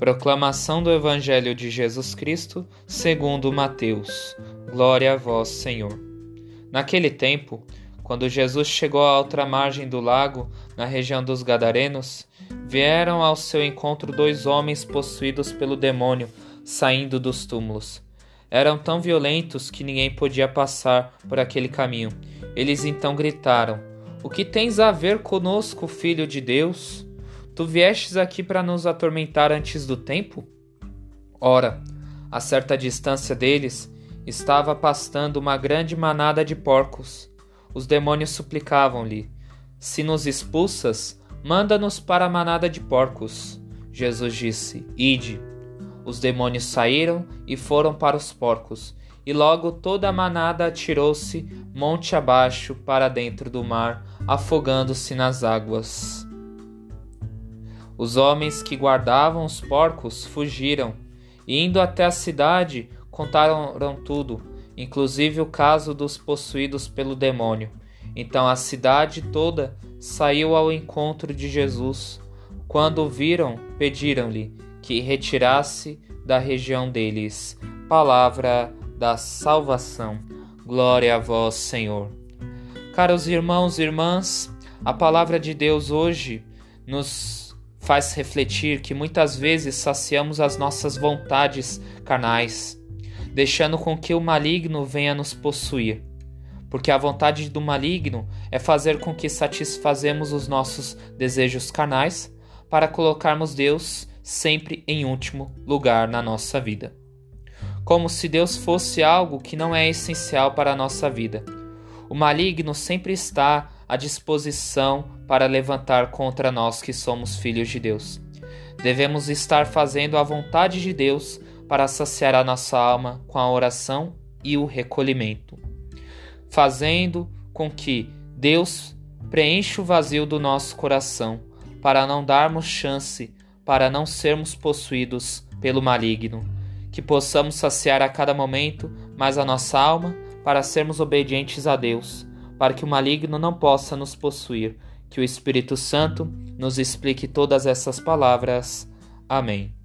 Proclamação do Evangelho de Jesus Cristo, segundo Mateus. Glória a vós, Senhor. Naquele tempo, quando Jesus chegou à outra margem do lago, na região dos Gadarenos, vieram ao seu encontro dois homens possuídos pelo demônio, saindo dos túmulos. Eram tão violentos que ninguém podia passar por aquele caminho. Eles então gritaram: O que tens a ver conosco, filho de Deus? Tu viestes aqui para nos atormentar antes do tempo? Ora, a certa distância deles estava pastando uma grande manada de porcos. Os demônios suplicavam-lhe: Se nos expulsas, manda-nos para a manada de porcos. Jesus disse: Ide. Os demônios saíram e foram para os porcos, e logo toda a manada atirou-se monte abaixo para dentro do mar, afogando-se nas águas. Os homens que guardavam os porcos fugiram, e indo até a cidade, contaram tudo, inclusive o caso dos possuídos pelo demônio. Então a cidade toda saiu ao encontro de Jesus. Quando o viram, pediram-lhe que retirasse da região deles. Palavra da salvação. Glória a vós, Senhor. Caros irmãos e irmãs, a palavra de Deus hoje nos faz refletir que muitas vezes saciamos as nossas vontades carnais, deixando com que o maligno venha nos possuir. Porque a vontade do maligno é fazer com que satisfazemos os nossos desejos carnais para colocarmos Deus sempre em último lugar na nossa vida. Como se Deus fosse algo que não é essencial para a nossa vida. O maligno sempre está à disposição para levantar contra nós que somos filhos de Deus. Devemos estar fazendo a vontade de Deus para saciar a nossa alma com a oração e o recolhimento, fazendo com que Deus preencha o vazio do nosso coração, para não darmos chance para não sermos possuídos pelo maligno, que possamos saciar a cada momento mais a nossa alma para sermos obedientes a Deus para que o maligno não possa nos possuir. Que o Espírito Santo nos explique todas essas palavras. Amém.